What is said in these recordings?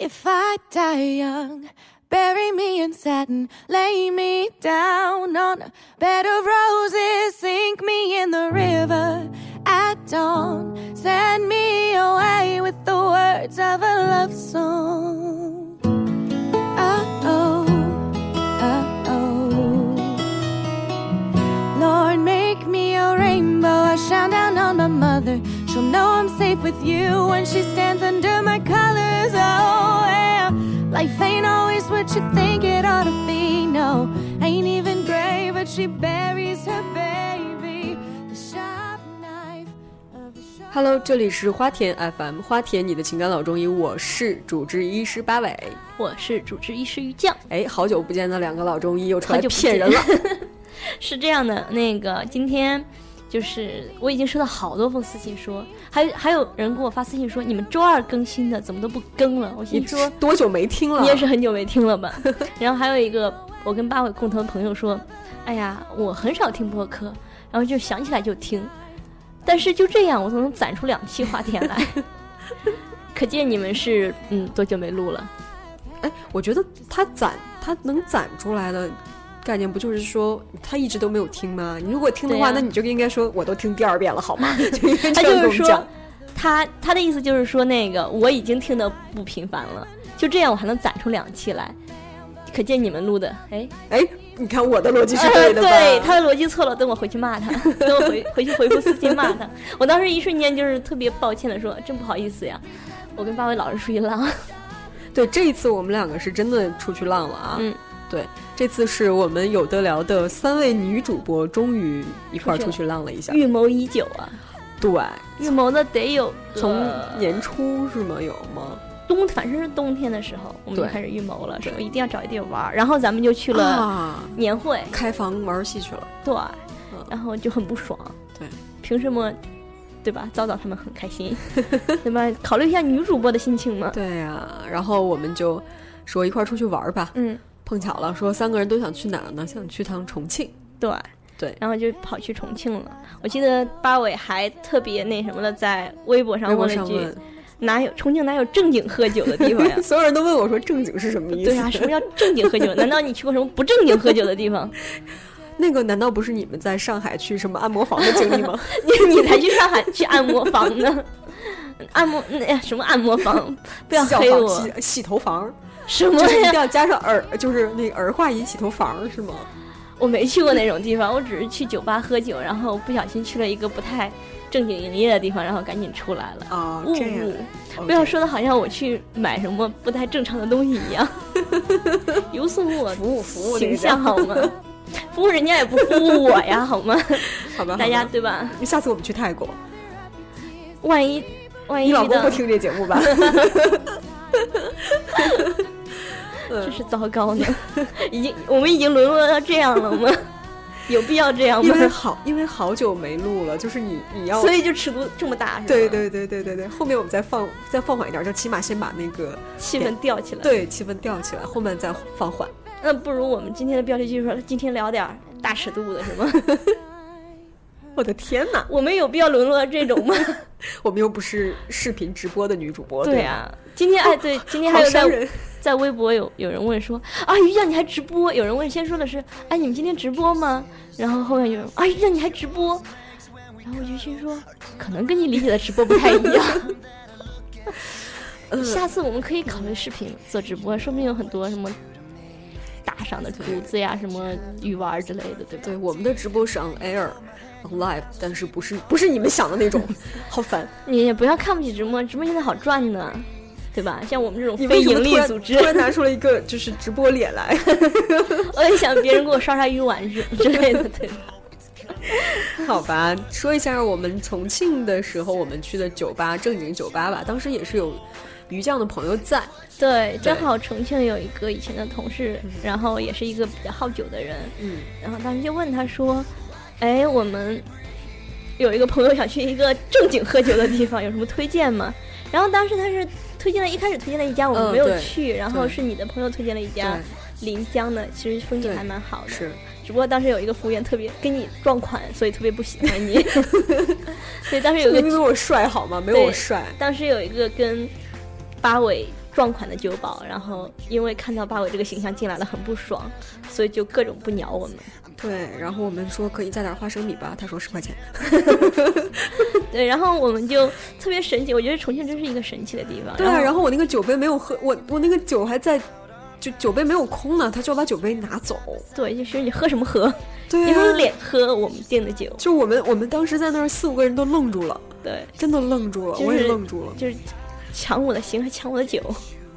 If I die young, bury me in satin, lay me down on a bed of roses, sink me in the river at dawn, send me away with the words of a love song. Oh, oh. Lord, make me a rainbow. I shine down on my mother. She'll know I'm safe with you when she stands under my colors. Oh, yeah. Life ain't always what you think it ought to be. No, ain't even gray, but she buries her baby. The sharp knife of a sharp Hello，这里是花田 FM，花田你的情感老中医，我是主治医师八尾。我是主治医师于酱，哎，好久不见的两个老中医又出来骗人了。是这样的，那个今天就是我已经收到好多封私信说，还还有人给我发私信说，你们周二更新的怎么都不更了？我你心说多久没听了？你也是很久没听了吧？然后还有一个我跟八尾共同的朋友说，哎呀，我很少听播客，然后就想起来就听，但是就这样我都能攒出两期话题来，可见你们是嗯多久没录了？哎，我觉得他攒他能攒出来的概念，不就是说他一直都没有听吗？你如果听的话，那你就应该说我都听第二遍了，好吗？就应该他这样就是说跟我们讲。，他他的意思就是说，那个我已经听得不频繁了，就这样我还能攒出两期来，可见你们录的，哎，哎，你看我的逻辑是对的吧？对，他的逻辑错了，等我回去骂他，等我回回去回复私信骂他。我当时一瞬间就是特别抱歉的说，真不好意思呀，我跟八位老师出去浪，对，这一次我们两个是真的出去浪了啊！嗯，对，这次是我们有得聊的三位女主播终于一块儿出出去去浪了一下。预谋已久啊，对，预谋的得有从年初是吗？有吗？冬，反正是冬天的时候，我们就开始预谋了，说一定要找一地儿玩儿，然后咱们就去了啊，年会，开房玩游戏去了。对，嗯然后就很不爽。对，凭什么，对吧？早早他们很开心，对吧？考虑一下女主播的心情嘛。对呀、然后我们就说一块儿出去玩儿吧。嗯，碰巧了，说三个人都想去哪儿呢？想去趟重庆。对对然后就跑去重庆了。我记得八尾还特别那什么的，在微博上问了一句，？哪有重庆哪有正经喝酒的地方呀 所有人都问我说正经是什么意思？对啊，什么叫正经喝酒？难道你去过什么不正经喝酒的地方？那个难道不是你们在上海去什么按摩房的经历吗？你你才去上海去按摩房呢？按摩那呀什么按摩房？不要黑我！洗洗头房，什么呀？就是一定要加上儿，就是那个儿化音洗头房是吗？我没去过那种地方，我只是去酒吧喝酒，然后不小心去了一个不太正经营业的地方，然后赶紧出来了。啊，误这样误不要说的好像我去买什么不太正常的东西一样，有损我服务服务那形象好吗？服务人家也不服务我呀，好吗？好吧，大家对吧？下次我们去泰国，万一万一你老公不，听这节目吧？真是糟糕呢！已经我们已经沦落到这样了吗？有必要这样吗因为吗？好，因为好久没录了，就是你你要所以就尺度这么大，是吧？对，对对对对对，后面我们再放再放缓一点，就起码先把那个气氛吊起来。对气氛吊起来，后面再放缓。那不如我们今天的标题就是说，今天聊点儿大尺度的，是吗？我的天哪，我们有必要沦落到这种吗？我们又不是视频直播的女主播，吧，对啊，今天哎，对，今天还有在伤人。在微博有有人问说啊，于酱你还直播？有人问先说的是，哎，你们今天直播吗？然后后面有人啊，于酱你还直播？然后我就心说，可能跟你理解的直播不太一样。嗯 下次我们可以考虑视频做直播，说不定有很多什么打赏的竹子呀，什么鱼丸之类的，对吧？对，我们的直播是 on air。on live，但是不是不是你们想的那种，好烦。你也不要看不起直播，直播现在好赚的，对吧？像我们这种你非盈利组织突，然拿出了一个就是直播脸来？我也想别人给我刷刷鱼丸之之类的，对吧？好吧，说一下我们重庆的时候，我们去的酒吧，正经酒吧吧，当时也是有鱼酱的朋友在，对，正好重庆有一个以前的同事，然后也是一个比较好酒的人，嗯，然后当时就问他说：“哎，我们有一个朋友想去一个正经喝酒的地方，有什么推荐吗？”然后当时他是推荐了，一开始推荐了一家我们没有去，然后是你的朋友推荐了一家临江的，其实风景还蛮好的。是只不过当时有一个服务员特别跟你撞款，所以特别不喜欢你。所以当时有一个明明我帅好吗？没有我帅。当时有一个跟八尾壮款的酒保，然后因为看到八尾这个形象进来了很不爽，所以就各种不鸟我们。对，然后我们说可以加点花生米吧，他说十块钱。对，然后我们就特别神奇，我觉得重庆真是一个神奇的地方。对啊，然然后我那个酒杯没有喝，我我那个酒还在，就酒杯没有空呢，他就要把酒杯拿走。对，就是你喝什么喝，对你有没有啊，脸喝我们订的酒？就我们我们当时在那儿四五个人都愣住了，对，真的愣住了，就是我也愣住了。就是抢我的行，还抢我的酒。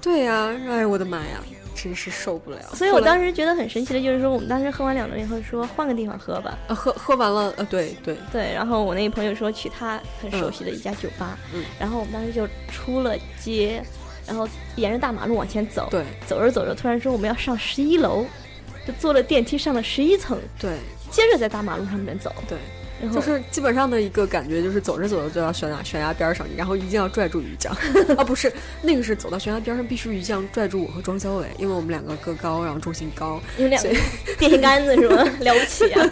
对呀、哎我的妈呀，真是受不了。所以我当时觉得很神奇的就是说，我们当时喝完两轮以后说换个地方喝吧。呃喝喝完了，呃对对，对，然后我那朋友说去他很熟悉的一家酒吧，嗯然后我们当时就出了街，然后沿着大马路往前走，对走着走着突然说我们要上十一楼，就坐了电梯上了十一层，对接着在大马路上面走，对，就是基本上的一个感觉，就是走着走着就到悬崖悬崖边儿上，然后一定要拽住于酱 啊，不是那个是走到悬崖边上必须于酱拽住我和庄小伟，因为我们两个个高，然后重心高，你们两个 电线杆子是吗？了不起啊！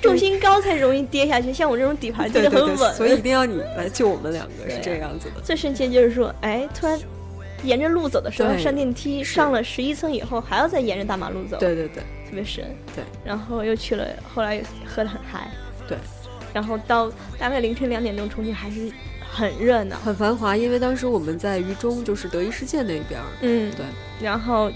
重心高才容易跌下去，像我这种底盘跌对对对，得很稳。所以一定要你来救我们两个，是这样子的。最神奇的就是说，哎，突然沿着路走的时候上电梯，上了十一层以后还要再沿着大马路走，对对对特别深。对，然后又去了，后来又喝得很嗨。对，然后到大概凌晨两点钟，重庆还是很热闹。很繁华，因为当时我们在渝中，就是德意世界那边，嗯，对然后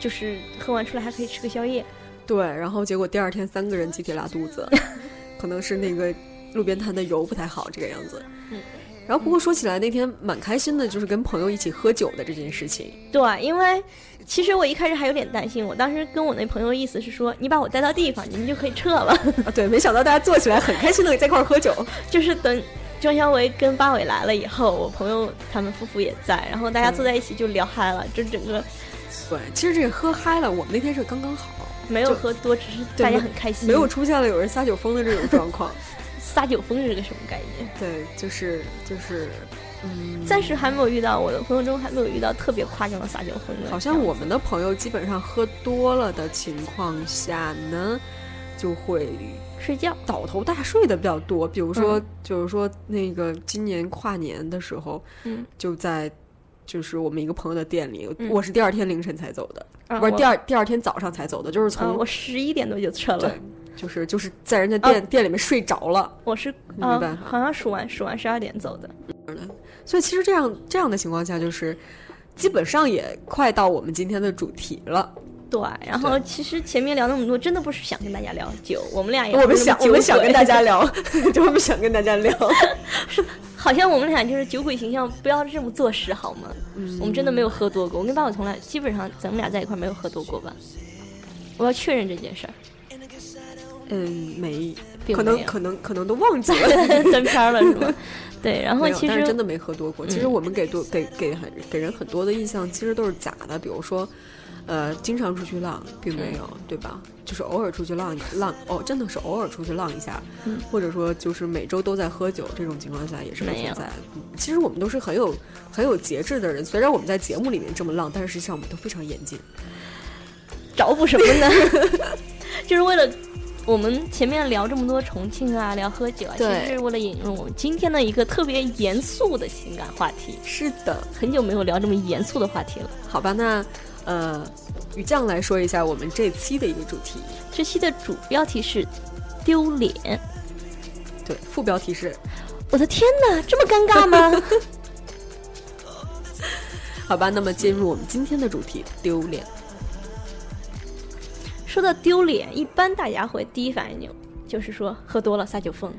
就是喝完出来还可以吃个宵夜。对，然后结果第二天三个人集体拉肚子，可能是那个路边摊的油不太好，这个样子。嗯。然后不过说起来，那天蛮开心的，就是跟朋友一起喝酒的这件事情。对，因为其实我一开始还有点担心，我当时跟我那朋友意思是说，你把我带到地方，你们就可以撤了，啊，对，没想到大家坐起来很开心的在一块儿喝酒。就是等。庄小维跟八尾来了以后，我朋友他们夫妇也在，然后大家坐在一起就聊嗨了，就整个对，其实这个喝嗨了，我们那天是刚刚好，没有喝多，只是大家很开心，没有出现了有人撒酒疯的这种状况。撒酒疯是个什么概念？对，就是就是，嗯，暂时还没有遇到，我的朋友中还没有遇到特别夸张的撒酒疯的。好像我们的朋友基本上喝多了的情况下呢，就会睡觉，倒头大睡的比较多。比如说，嗯就是说那个今年跨年的时候，嗯，就在就是我们一个朋友的店里，嗯我是第二天凌晨才走的，啊不是第二第二天早上才走的，就是啊，从、我十一点多就撤了对。，就是就是在人家店、店里面睡着了。我是啊好像数完数完十二点走的。所以其实这样这样的情况下，就是基本上也快到我们今天的主题了。对，然后其实前面聊那么多，真的不是想跟大家聊酒，我们俩也我们想我们想跟大家聊，就我们想跟大家聊。好像我们俩就是酒鬼形象，不要这么坐实好吗？嗯我们真的没有喝多过，我跟爸爸从来基本上咱们俩在一块没有喝多过吧？我要确认这件事儿，嗯，没，没可能可能可能都忘记了。翻篇儿了是吗？对，然后，其实真的没喝多过。其实嗯我们给多给给很给人很多的印象，其实都是假的。比如说，呃，经常出去浪，并没有，嗯对吧？就是偶尔出去浪一浪，哦，真的是偶尔出去浪一下，嗯或者说就是每周都在喝酒，这种情况下也是不存在其实我们都是很有很有节制的人，虽然我们在节目里面这么浪，但是实际上我们都非常严谨。找补什么呢？就是为了我们前面聊这么多重庆啊，聊喝酒啊，其实是为了引入我们今天的一个特别严肃的情感话题。是的，很久没有聊这么严肃的话题了。好吧，那呃，于酱来说一下我们这期的一个主题。这期的主标题是丢脸。对，副标题是我的天哪，这么尴尬吗？好吧，那么进入我们今天的主题——丢脸。说到丢脸，一般大家会第一反应就就是说喝多了撒酒疯，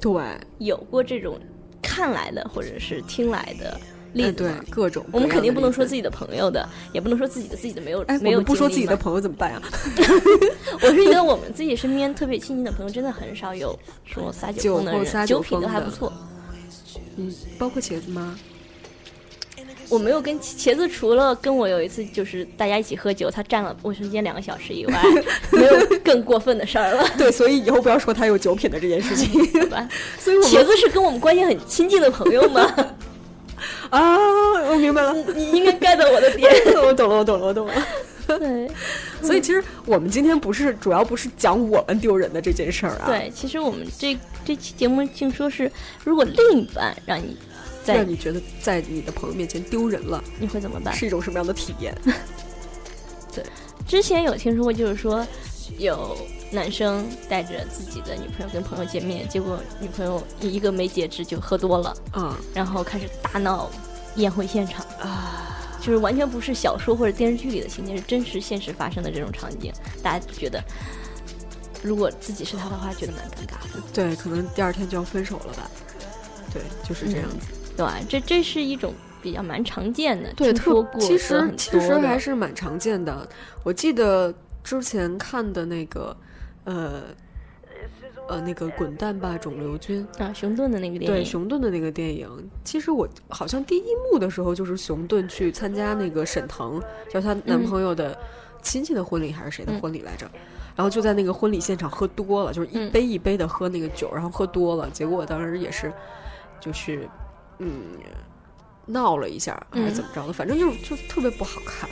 对，有过这种看来的或者是听来的例哎对子吗？，各种我们肯定不能说自己。的朋友的，也不能说自己的自己的没有哎，没有不说自己的朋友怎么办呀？我是觉得我们自己身边特别亲近的朋友，真的很少有说撒酒疯的人，酒品都还不错。嗯，包括茄子吗？我没有跟茄子，除了跟我有一次就是大家一起喝酒，他占了卫生间两个小时以外，没有更过分的事儿了，对，所以以后不要说他有酒品的这件事情。好吧？所以我茄子是跟我们关系很亲近的朋友吗？啊，我明白了，你应该 get 到我的点。我懂了，我懂了，我懂了。对所以其实我们今天不是主要不是讲我们丢人的这件事儿啊。，对，其实我们这这期节目竟说是，如果另一半让你在让你觉得在你的朋友面前丢人了，你会怎么办？是一种什么样的体验？对之前有听说过，就是说有男生带着自己的女朋友跟朋友见面，结果女朋友一个没节制就喝多了，嗯然后开始大闹宴会现场，啊！就是完全不是小说或者电视剧里的情节，是真实现实发生的这种场景，大家觉得。如果自己是他的话，觉得蛮尴尬的，对，可能第二天就要分手了吧？对，就是这样子。对吧？这这是一种比较蛮常见的，对，特其实其实还是蛮常见的。我记得之前看的那个，呃呃，那个《滚蛋吧，肿瘤君》，啊，熊顿的那个电影对，熊顿的那个电影。其实我好像第一幕的时候就是熊顿去参加那个沈腾，就是她男朋友的亲戚的婚礼还是谁的嗯婚礼来着？然后就在那个婚礼现场喝多了，就是一嗯杯一杯的喝那个酒，然后喝多了，结果当时也是就是嗯闹了一下，还是怎么着的，反正就是就特别不好看。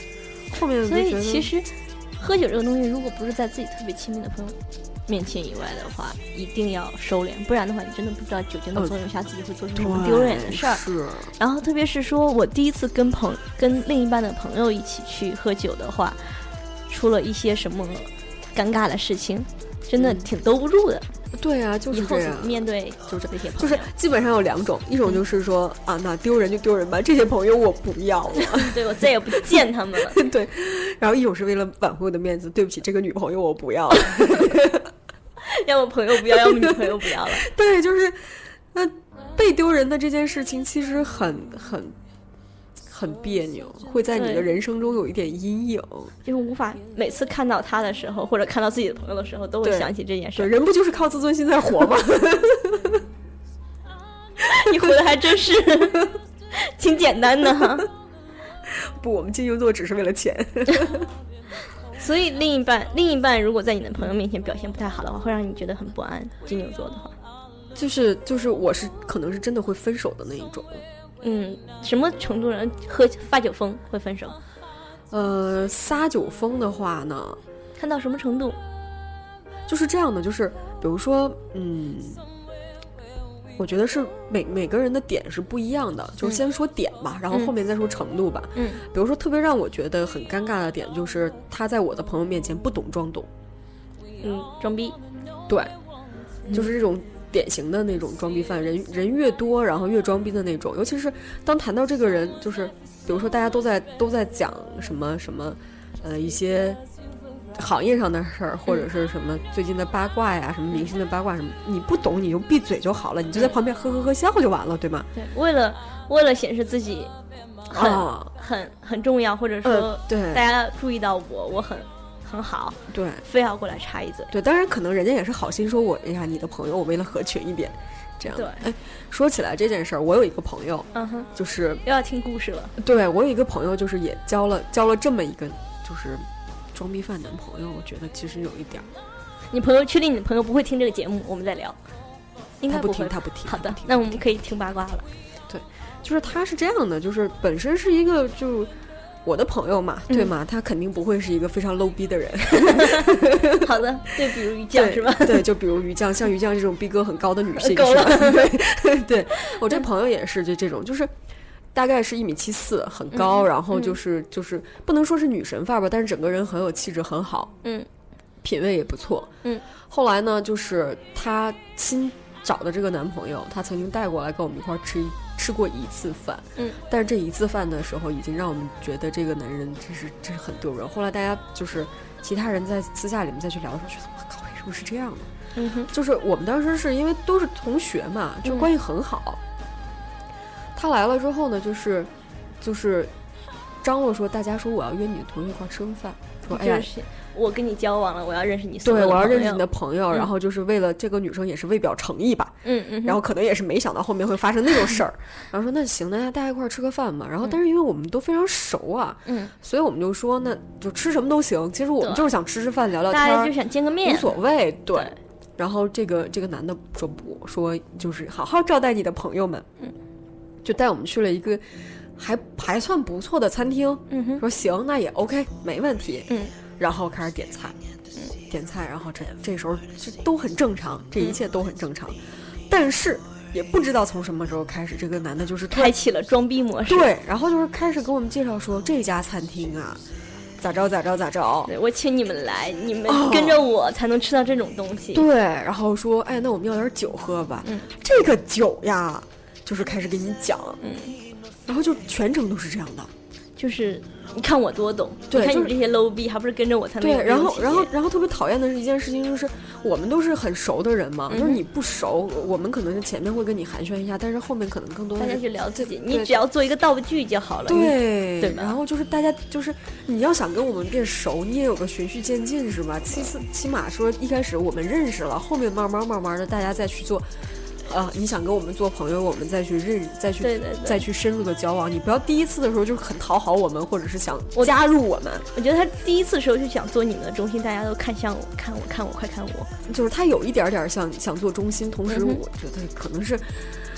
后面所以其实喝酒这个东西，如果不是在自己特别亲密的朋友面前以外的话，一定要收敛，不然的话，你真的不知道酒精的嗯作用下自己会做出什么丢脸的事儿。是，然后特别是说我第一次跟朋跟另一半的朋友一起去喝酒的话，出了一些什么尴尬的事情，真的嗯挺兜不住的。对啊，就是这样。面对就是这些朋友？就是基本上有两种，一种就是说啊，那丢人就丢人吧，这些朋友我不要了。对我再也不见他们了。对，然后一种是为了挽回我的面子，对不起，这个女朋友我不要了。要么朋友不要，要么女朋友不要了。对，就是那被丢人的这件事情，其实很很很别扭，会在你的人生中有一点阴影。就是无法每次看到他的时候，或者看到自己的朋友的时候，都会想起这件事。人不就是靠自尊心在活吗？你活的还真是挺简单的哈。不，我们金牛座只是为了钱。所以另一半，另一半如果在你的朋友面前表现不太好的话，会让你觉得很不安。金牛座的话，就是就是，我是可能是真的会分手的那一种。嗯，什么程度人喝发酒疯会分手？呃，撒酒疯的话呢，看到什么程度？就是这样的，就是比如说，嗯，我觉得是每每个人的点是不一样的，就是先说点吧，然后嗯后面再说程度吧。嗯比如说，特别让我觉得很尴尬的点，就是他在我的朋友面前不懂装懂，嗯，装逼。对，就是这种典型的那种装逼犯，人人越多，然后越装逼的那种。尤其是当谈到这个人，就是比如说大家都在都在讲什么什么，呃，一些行业上的事儿，或者是什么最近的八卦呀，什么明星的八卦什么，你不懂你就闭嘴就好了，你就在旁边呵呵呵笑就完了，对吗？对，为了为了显示自己很、啊很很重要，或者说呃，对大家注意到我，我很很好，对非要过来插一嘴。对，当然可能人家也是好心说我，哎呀，你的朋友我为了合群一点，这样。对哎，说起来这件事儿，我有一个朋友，嗯哼，就是又要听故事了。对我有一个朋友，就是也交了交了这么一个就是装逼犯男朋友，我觉得其实有一点儿，你朋友确定你的朋友不会听这个节目？我们再聊。应该不听，。他不听。好的那我们可以听八卦了。对就是他是这样的，就是本身是一个就我的朋友嘛，嗯。对吗？他肯定不会是一个非常 low 逼的人，好的，对，比如于酱是吧？对，就比如于酱，像于酱这种逼格很高的女性，够是吧？了 对，对。我这朋友也是，就这种，就是大概是一米七四，很高，嗯然后就是就是不能说是女神范儿吧，但是整个人很有气质，很好，嗯。品味也不错。嗯，后来呢，就是她新找的这个男朋友，他曾经带过来跟我们一块儿吃一吃过一次饭。嗯，但是这一次饭的时候，已经让我们觉得这个男人真是真是很丢人。后来大家就是其他人在私下里面再去聊的时候，觉得我靠，为什么是这样的？嗯哼，就是我们当时是因为都是同学嘛，就嗯关系很好。他来了之后呢，就是就是张罗说，大家说我要约你的同学一块儿吃个饭，说哎呀就，是我跟你交往了，我要认识你所有对，我要认识你的朋友，嗯然后就是为了这个女生也是为表诚意吧，嗯嗯，然后可能也是没想到后面会发生那种事儿，然后说那行，那大家一块儿吃个饭嘛。然后但是因为我们都非常熟啊，嗯，所以我们就说那就吃什么都行。其实我们就是想吃吃饭聊聊天儿，大家就想见个面，无所谓。对。对然后这个这个男的说不说就是好好招待你的朋友们，嗯，就带我们去了一个还还算不错的餐厅，嗯哼，说行，那也 OK，没问题。嗯，然后开始点菜，嗯点菜，然后这这时候这都很正常，这一切都很正常。但是也不知道从什么时候开始，这个男的就是开启了装逼模式。对，然后就是开始给我们介绍说这家餐厅啊，咋着咋着咋着。对，我请你们来，你们哦跟着我才能吃到这种东西。对，然后说，哎，那我们要点酒喝吧。嗯，这个酒呀，就是开始给你讲，嗯，然后就全程都是这样的。就是你看我多懂，你看你这些 low 逼，还不是跟着我才能对，然后然后然后特别讨厌的是一件事情，就是我们都是很熟的人嘛，嗯就是你不熟，我们可能是前面会跟你寒暄一下，但是后面可能更多大家去聊自己，你只要做一个道具就好了。对对吧然后就是大家就是你要想跟我们变熟，你也有个循序渐进是吧？其次起码说一开始我们认识了，后面慢慢慢慢的大家再去做。啊，你想跟我们做朋友，我们再去认，再去对对对再去深入的交往。你不要第一次的时候就是很讨好我们，或者是想加入我们，我觉得他第一次的时候就想做你们的中心，大家都看向我，看我，看我，快看我。就是他有一点点想想做中心，同时我觉得可能是，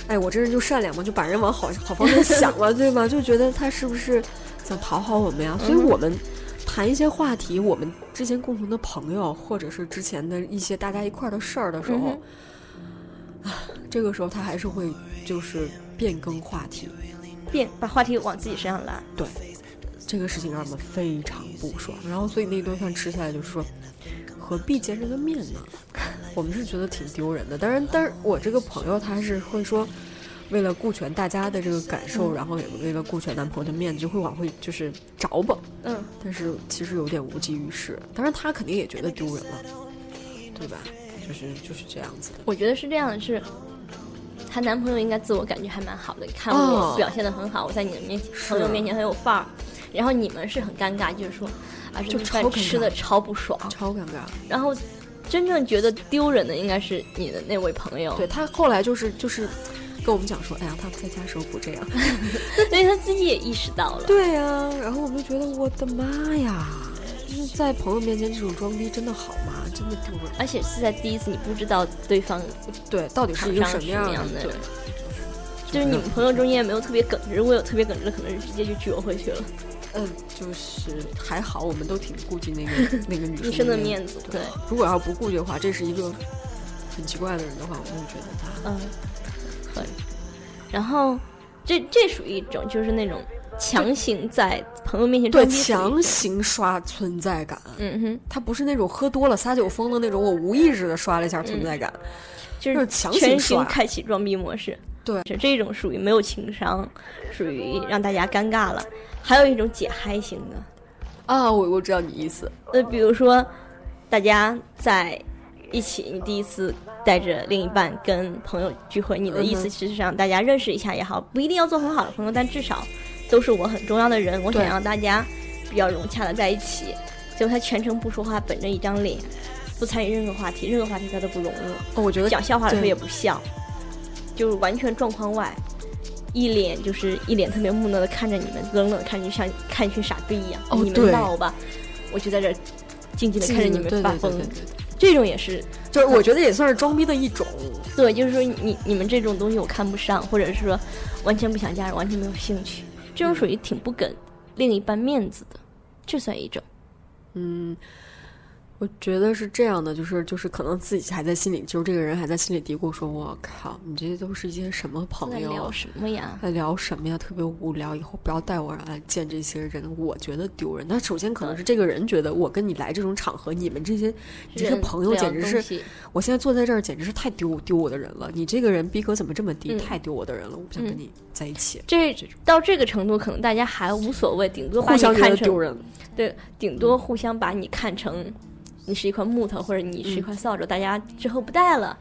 哎，我这人就善良嘛，就把人往好 好方面想了，对吧？就觉得他是不是想讨好我们呀？所以我们谈一些话题，我们之前共同的朋友，或者是之前的一些大家一块儿的事儿的时候嗯，这个时候他还是会就是变更话题，变把话题往自己身上拉。对这个事情让我们非常不爽。然后所以那顿饭吃下来就是说，何必见这个面呢？我们是觉得挺丢人的。当然，但是我这个朋友他是会说，为了顾全大家的这个感受，嗯然后也为了顾全男朋友的面子，就会往回就是找吧。嗯，但是其实有点无济于事。当然，他肯定也觉得丢人了，对吧？就是就是这样子的。我觉得是这样的，是她男朋友应该自我感觉还蛮好的。你看哦我表现的很好，我在你的面前朋友面前很有范儿，然后你们是很尴尬，就是说啊，这顿饭就超尴尬吃的超不爽。超尴尬。然后真正觉得丢人的应该是你的那位朋友，对他后来就是就是跟我们讲说，哎呀，他在家时候不这样。所以他自己也意识到了。对呀、然后我们就觉得我的妈呀，就是在朋友面前这种装逼真的好吗？真的丢人。而且是在第一次，你不知道对方，对，到底是一个什么样的对人，就是你们朋友中间也没有特别耿直，如果有特别耿直的，可能是直接就撅回去了。嗯，就是还好，我们都挺顾及那个 那个女女生的面面子，对，如果要不顾及的话，这是一个很奇怪的人的话，我就觉得他嗯，可以。然后这这属于一种，就是那种强行在朋友面前强行刷存在感。嗯哼，他不是那种喝多了撒酒疯的那种，我无意识的刷了一下存在感，就是就是强行开启装逼模式。对。是这种属于没有情商，属于让大家尴尬了。还有一种解嗨型的，啊，我我知道你意思，呃，比如说大家在一起，你第一次带着另一半跟朋友聚会，你的意思其实是让大家认识一下也好，不一定要做很好的朋友，但至少都是我很重要的人，我想对让大家比较融洽的在一起。结果他全程不说话，本着一张脸，不参与任何话题，任何话题他都不融入。哦，我觉得讲笑话的时候也不笑，就是完全状况外，一脸就是一脸特别木讷的看着你们，冷冷的看着，就像看一群傻逼一样。你们闹吧，我就在这静静的看着你们发疯。这种也是就是我觉得也算是装逼的一种。对，就是说你你们这种东西我看不上，或者是说完全不想加入，完全没有兴趣，这种属于挺不给另一半面子的，这算一种。嗯，我觉得是这样的，就是就是可能自己还在心里，就是这个人还在心里嘀咕说：“我靠，你这些都是一些什么朋友啊？聊什么呀？在聊什么呀？特别无聊，以后不要带我来见这些人，我觉得丢人。那首先可能是这个人觉得我跟你来这种场合，你们这些你这些朋友简直是，我现在坐在这儿简直是太丢丢我的人了。你这个人逼格怎么这么低？嗯太丢我的人了，我不想跟嗯你在一起。这这到这个程度，可能大家还无所谓，顶多互相看成得丢人，对，顶多互相把你看成你是一块木头，或者你是一块扫帚，大家之后不带了，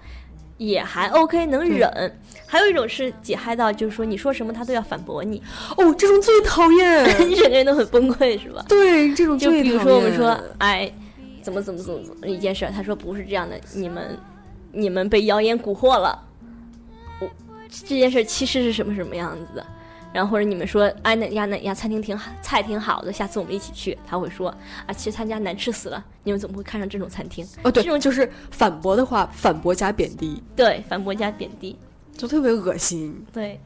也还 OK，能忍。还有一种是解嗨到，就是说你说什么他都要反驳你，哦，这种最讨厌。你整个人都很崩溃，是吧？对，这种就比如说我们说，哎，怎么怎么怎么怎么一件事儿，他说不是这样的，你们你们被谣言蛊惑了，我这件事儿其实是什么什么样子的。然后或者你们说，哎哪家哪家餐厅挺好，菜挺好的，下次我们一起去。他会说，啊，其实他家难吃死了，你们怎么会看上这种餐厅？哦，对，这种就是反驳的话，反驳加贬低，对，反驳加贬低，就特别恶心。对。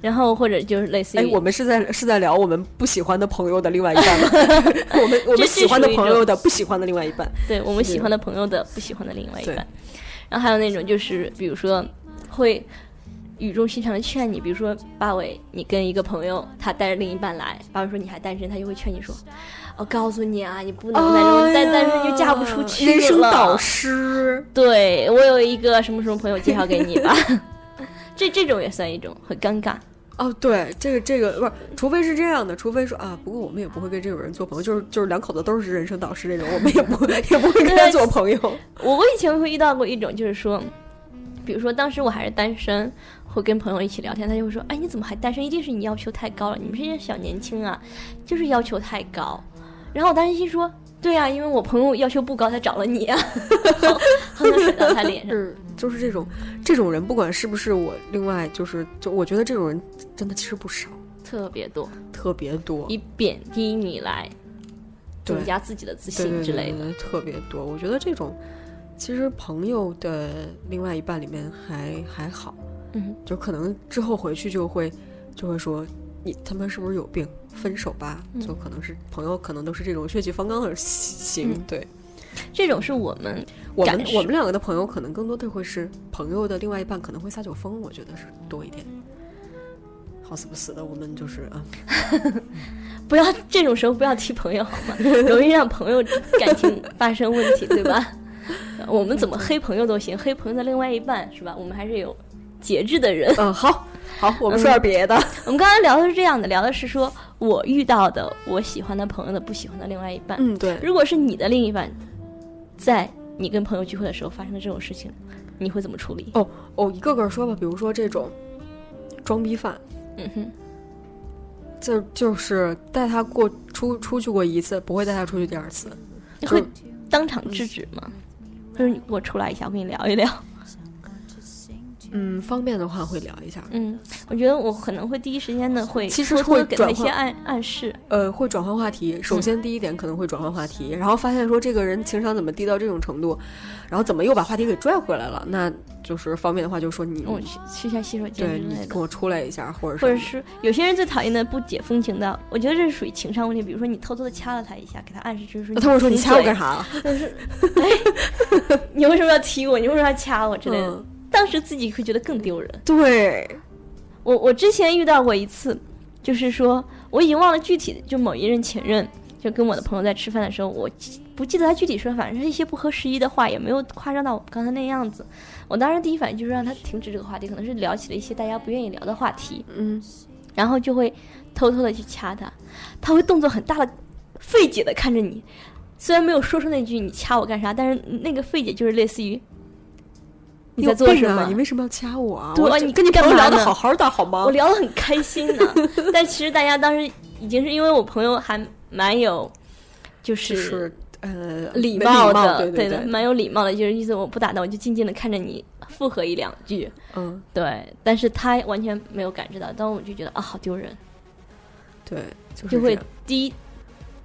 然后或者就是类似于，哎，我们是在是在聊我们不喜欢的朋友的另外一半吗？我们我们喜欢的朋友的不喜欢的另外一半。对我们喜欢的朋友的不喜欢的另外一半。然后还有那种就是，比如说会语重心长的劝你，比如说八尾，你跟一个朋友，他带着另一半来，八尾说你还单身，他就会劝你说，我告诉你啊，你不能在这种单单身就嫁不出去了。人生导师，对我有一个什么什么朋友介绍给你吧，这这种也算一种很尴尬。哦，对，这个这个不是，除非是这样的，除非说啊，不过我们也不会跟这种人做朋友，就是就是两口子都是人生导师这种，我们也不 也不会跟他做朋友。我我以前会遇到过一种，就是说，比如说当时我还是单身，会跟朋友一起聊天，他就会说，哎，你怎么还单身？一定是你要求太高了，你们这些小年轻啊，就是要求太高。然后我当时心说。对呀，因为我朋友要求不高，才找了你啊，哼哼，甩到他脸上。是，就是这种这种人，不管是不是我，另外就是就我觉得这种人真的其实不少，特别多，特别多，以贬低你来增加自己的自信之类的，特别多。我觉得这种其实朋友的另外一半里面还还好，嗯，就可能之后回去就会就会说。你他妈是不是有病？分手吧！就可能是朋友，可能都是这种血气方刚的型。对，这种是我们我们我们两个的朋友，可能更多的会是朋友的另外一半可能会撒酒疯，我觉得是多一点。好死不死的，我们就是啊，不要这种时候不要提朋友好吗？容易让朋友感情发生问题，对吧？我们怎么黑朋友都行，黑朋友的另外一半是吧？我们还是有节制的人。嗯，好。好，我们说点别的。我们刚才聊的是这样的，聊的是说我遇到的我喜欢的朋友的不喜欢的另外一半。嗯，对。如果是你的另一半，在你跟朋友聚会的时候发生了这种事情，你会怎么处理？哦哦，一个个说吧。比如说这种装逼犯，嗯哼，就就是带他过出出去过一次，不会带他出去第二次。你会当场制止吗？就是你给我出来一下，我跟你聊一聊。嗯，方便的话会聊一下。嗯，我觉得我可能会第一时间的会，其实会给他一些暗暗示。呃，会转换话题。首先第一点可能会转换话题，然后发现说这个人情商怎么低到这种程度，然后怎么又把话题给拽回来了？那就是方便的话就说你我去去下洗手间对你跟我出来一下，或者或者是有些人最讨厌的不解风情的，我觉得这是属于情商问题。比如说你偷偷的掐了他一下，给他暗示就是说他会说你掐我干啥？但是哎，你为什么要踢我？你为什么要掐我之类的？当时自己会觉得更丢人。对，我我之前遇到过一次，就是说我已经忘了具体的，就某一任前任，就跟我的朋友在吃饭的时候，我不记得他具体说，反正是一些不合时宜的话，也没有夸张到我刚才那样子。我当时第一反应就是让他停止这个话题，可能是聊起了一些大家不愿意聊的话题，嗯，然后就会偷偷的去掐他，他会动作很大的费解的看着你，虽然没有说出那句你掐我干啥，但是那个费解就是类似于。你在做什么？你为什么要掐我啊？对，你跟你朋友聊的好好的，好吗？我聊的很开心呢。但其实大家当时已经是因为我朋友还蛮有，就是呃礼貌的，对的，蛮有礼貌的。就是意思我不打断，我就静静的看着你附和一两句。嗯，对。但是他完全没有感知到，当我就觉得啊，好丢人。对，就会第一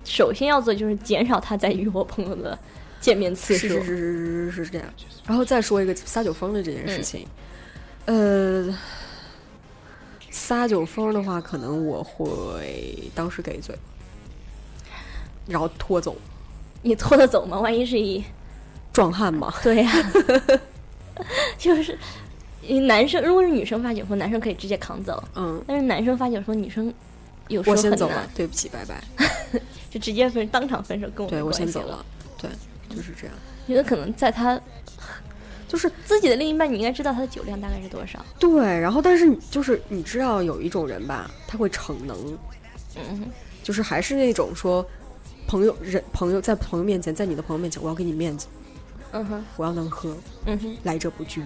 首先要做就是减少他在与我朋友的。见面次数是是是是是是这样，然后再说一个撒酒疯的这件事情，呃，撒酒疯的话，可能我会当时给嘴，然后拖走。你拖得走吗？万一是一壮汉嘛？对呀，就是男生，如果是女生发酒疯，男生可以直接扛走。嗯，但是男生发酒疯，女生有时候很难。对不起，拜拜，就直接分，当场分手，跟我对我先走了。对。就是这样，觉得可能在他，就是自己的另一半，你应该知道他的酒量大概是多少。对，然后但是你就是你知道有一种人吧，他会逞能，嗯，就是还是那种说朋友人朋友在朋友面前，在你的朋友面前，我要给你面子，嗯哼，我要能喝，嗯哼，来者不拒，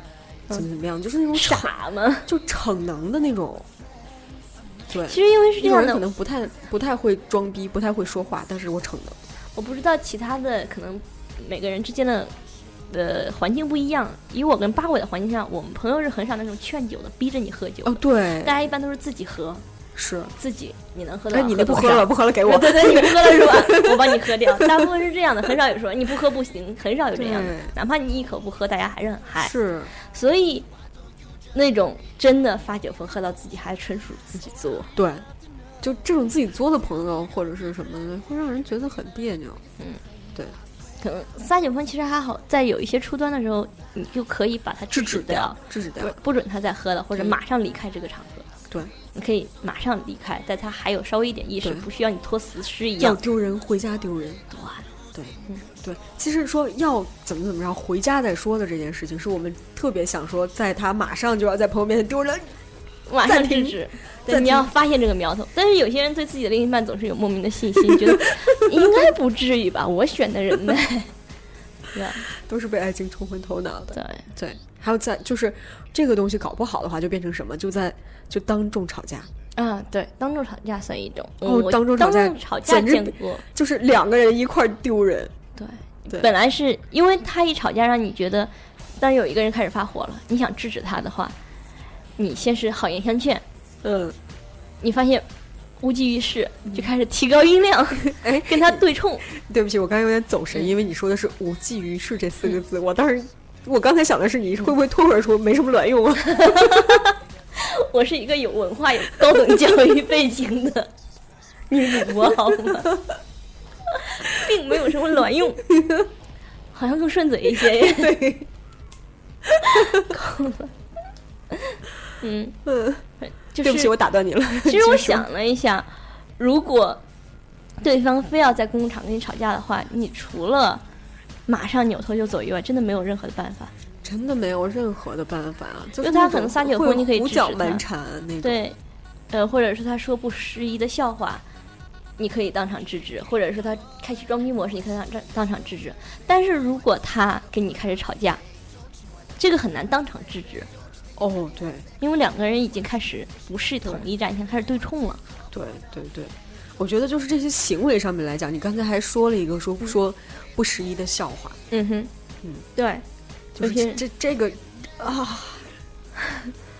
怎么怎么样，就是那种傻吗？就逞能的那种。对，其实因为是这样的，可能不太不太会装逼，不太会说话，但是我逞能。我不知道其他的可能。每个人之间的呃环境不一样。以我跟八尾的环境下，我们朋友是很少那种劝酒的，逼着你喝酒。哦，对，大家一般都是自己喝，是自己你能喝到。哎，你那不喝了，不喝了，给我。对对，你不喝了是吧？我帮你喝掉。大部分是这样的，很少有说你不喝不行，很少有这样的。哪怕你一口不喝，大家还是很嗨。是，所以那种真的发酒疯喝到自己还纯属自己作。对，就这种自己作的朋友或者是什么的，会让人觉得很别扭。嗯，对。可能撒酒疯其实还好，在有一些初端的时候，你就可以把它制止止掉，制止掉不。不准他再喝了，或者嗯马上离开这个场合。对，你可以马上离开，在他还有稍微一点意识，不需要你拖死尸一样。要丢人回家丢人。对，嗯对，其实说要怎么怎么着回家再说的这件事情，是我们特别想说，在他马上就要在朋友面前丢人，马上停制止。对，你要发现这个苗头。但是有些人对自己的另一半总是有莫名的信心，觉得 应该不至于吧，我选的人呗。对都是被爱情冲昏头脑的。对，对，还有在就是这个东西搞不好的话，就变成什么？就在就当众吵架，啊，对，当众吵架算一种。哦当当众吵架众吵架。就是两个人一块儿丢人。对，对本来是因为他一吵架，让你觉得，当有一个人开始发火了，你想制止他的话，你先是好言相劝，嗯，你发现无济于事，就开始提高音量，哎，跟他对冲。对不起，我刚才有点走神，因为你说的是“无济于事”这四个字，我当时我刚才想的是你会不会脱口而出没什么卵用啊？我是一个有文化、有高等教育背景的 女主播，好吗？并没有什么卵用，好像更顺嘴一些耶。对，嗯，嗯，就是对不起，我打断你了。其实我想了一下，如果对方非要在公共场跟你吵架的话，你除了马上扭头就走以外，真的没有任何的办法。真的没有任何的办法，就就他可能撒酒会疯你可以胡搅蛮缠那种。对，呃，或者是他说不适宜的笑话，你可以当场制止；或者是他开启装逼模式，你可以当当当场制止。但是如果他跟你开始吵架，这个很难当场制止，哦，对因为两个人已经开始不是统一战线，开始对冲了。对对对，我觉得就是这些行为上面来讲，你刚才还说了一个说说不适宜的笑话，嗯哼，嗯，对，就是这这个啊，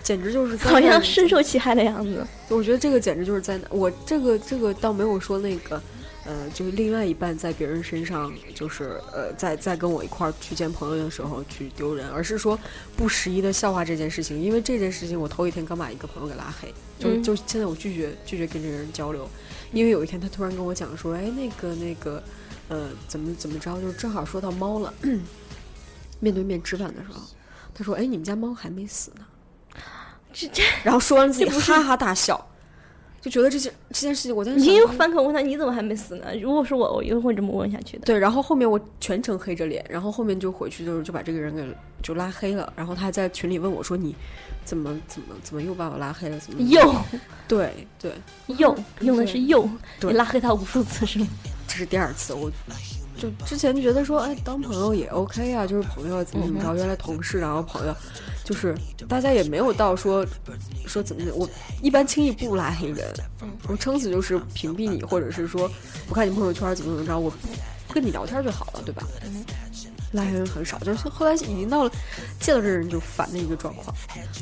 简直就是灾好像深受其害的样子。我觉得这个简直就是灾难。我这个这个倒没有说那个，呃，就是另外一半在别人身上，就是呃，在在跟我一块儿去见朋友的时候去丢人，而是说不适宜的笑话这件事情。因为这件事情，我头一天刚把一个朋友给拉黑，就、嗯就现在我拒绝拒绝跟这个人交流，因为有一天他突然跟我讲说，哎，那个那个，呃，怎么怎么着，就是正好说到猫了，面对面吃饭的时候，他说，哎，你们家猫还没死呢。这这，然后说完自己哈哈大笑，就觉得这件这件事情，我在你又反口问他你怎么还没死呢？如果是我，我一定会这么问下去的。对，然后后面我全程黑着脸，然后后面就回去就是就把这个人给就拉黑了，然后他还在群里问我说你怎么怎么怎么又把我拉黑了？怎么又对对，又用的是又，对你拉黑他无数次是吗？这是第二次，我就之前觉得说哎当朋友也 OK 啊，就是朋友怎么怎么着，原来同事然后朋友，就是大家也没有到说说怎么我一般轻易不拉黑人，我撑死就是屏蔽你，或者是说不看你朋友圈怎么怎么着，我不不跟你聊天就好了，对吧？拉黑人很少，就是后来已经到了见到这个人就烦的一个状况，